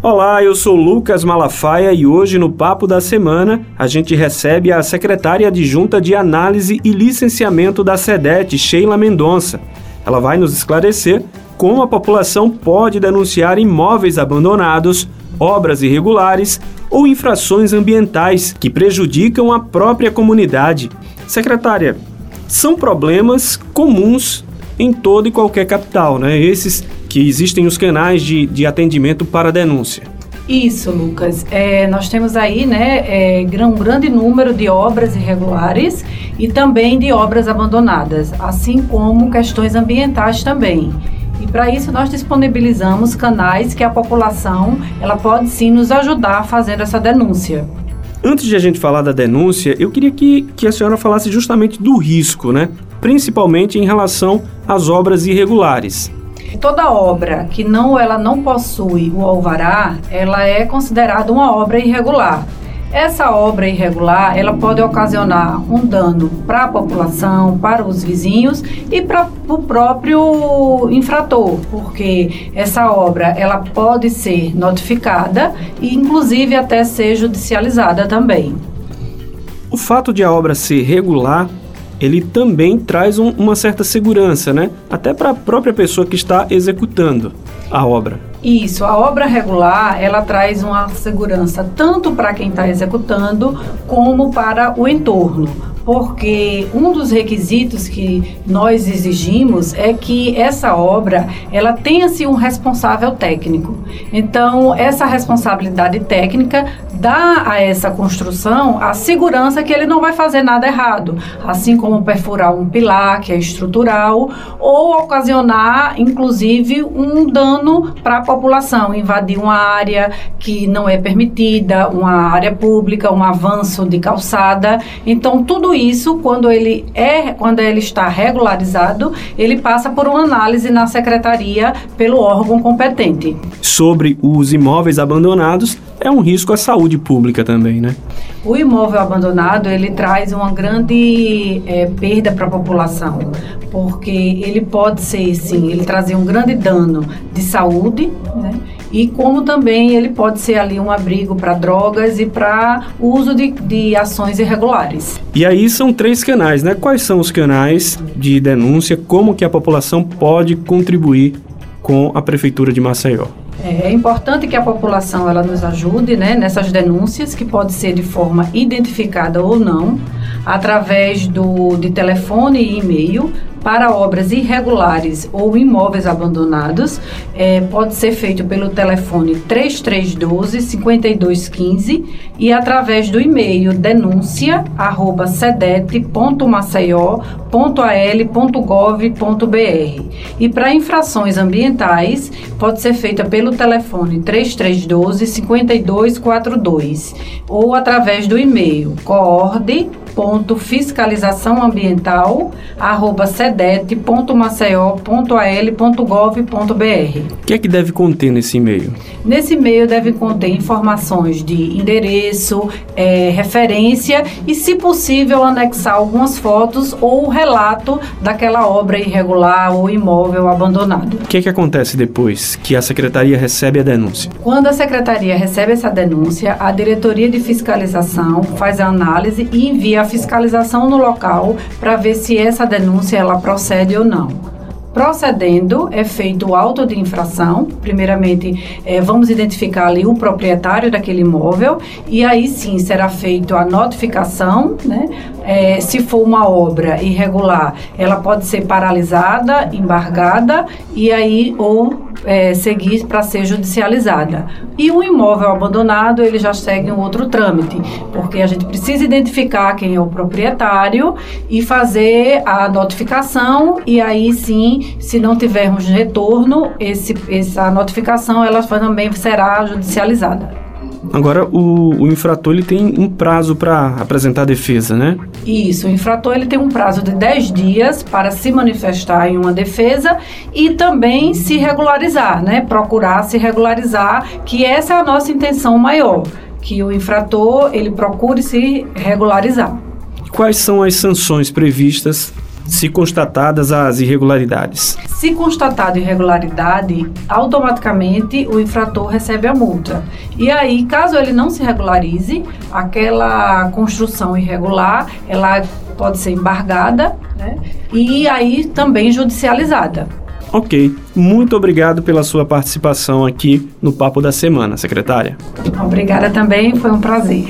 Olá, eu sou Lucas Malafaia e hoje no Papo da Semana a gente recebe a secretária adjunta de Análise e Licenciamento da SEDET, Sheila Mendonça. Ela vai nos esclarecer como a população pode denunciar imóveis abandonados, obras irregulares ou infrações ambientais que prejudicam a própria comunidade. Secretária, são problemas comuns em toda e qualquer capital, né? Esses que existem os canais de, de atendimento para denúncia. Isso, Lucas. É, nós temos aí né, é, um grande número de obras irregulares e também de obras abandonadas, assim como questões ambientais também. E para isso nós disponibilizamos canais que a população ela pode sim nos ajudar fazendo essa denúncia. Antes de a gente falar da denúncia, eu queria que, que a senhora falasse justamente do risco, né? Principalmente em relação às obras irregulares. Toda obra que não ela não possui o alvará, ela é considerada uma obra irregular. Essa obra irregular, ela pode ocasionar um dano para a população, para os vizinhos e para o próprio infrator, porque essa obra ela pode ser notificada e inclusive até ser judicializada também. O fato de a obra ser regular ele também traz um, uma certa segurança, né? Até para a própria pessoa que está executando a obra. Isso, a obra regular, ela traz uma segurança tanto para quem está executando como para o entorno porque um dos requisitos que nós exigimos é que essa obra ela tenha-se um responsável técnico. Então, essa responsabilidade técnica dá a essa construção a segurança que ele não vai fazer nada errado, assim como perfurar um pilar que é estrutural ou ocasionar inclusive um dano para a população, invadir uma área que não é permitida, uma área pública, um avanço de calçada. Então, tudo isso, quando ele é, quando ele está regularizado, ele passa por uma análise na secretaria pelo órgão competente. Sobre os imóveis abandonados, é um risco à saúde pública também, né? O imóvel abandonado ele traz uma grande é, perda para a população, porque ele pode ser, sim, ele trazer um grande dano de saúde, né? E como também ele pode ser ali um abrigo para drogas e para uso de, de ações irregulares. E aí são três canais, né? Quais são os canais de denúncia? Como que a população pode contribuir com a prefeitura de Maceió? É, é importante que a população ela nos ajude né, nessas denúncias, que pode ser de forma identificada ou não, através do, de telefone e e-mail para obras irregulares ou imóveis abandonados, é, pode ser feito pelo telefone 3312 5215 e através do e-mail denúncia arroba cedete.maceió.al.gov.br. E para infrações ambientais, pode ser feita pelo telefone 3312 5242 ou através do e-mail coorde www.fiscalizaçãoambiental@cedete.maceió.al.gov.br. O que é que deve conter nesse e-mail? Nesse e-mail deve conter informações de endereço, é, referência e, se possível, anexar algumas fotos ou relato daquela obra irregular ou imóvel abandonado. O que é que acontece depois que a secretaria recebe a denúncia? Quando a secretaria recebe essa denúncia, a diretoria de fiscalização faz a análise e envia a fiscalização no local para ver se essa denúncia ela procede ou não. Procedendo, é feito o auto de infração. Primeiramente, é, vamos identificar ali o proprietário daquele imóvel e aí sim será feito a notificação, né? É, se for uma obra irregular, ela pode ser paralisada, embargada e aí ou é, seguir para ser judicializada. E o imóvel abandonado, ele já segue um outro trâmite, porque a gente precisa identificar quem é o proprietário e fazer a notificação e aí sim, se não tivermos retorno, esse, essa notificação ela também será judicializada. Agora, o, o infrator ele tem um prazo para apresentar a defesa, né? Isso, o infrator ele tem um prazo de 10 dias para se manifestar em uma defesa e também se regularizar, né? Procurar se regularizar, que essa é a nossa intenção maior, que o infrator ele procure se regularizar. Quais são as sanções previstas se constatadas as irregularidades? Se constatado irregularidade, automaticamente o infrator recebe a multa. E aí, caso ele não se regularize, aquela construção irregular, ela pode ser embargada né? e aí também judicializada. Ok, muito obrigado pela sua participação aqui no Papo da Semana, secretária. Obrigada também, foi um prazer.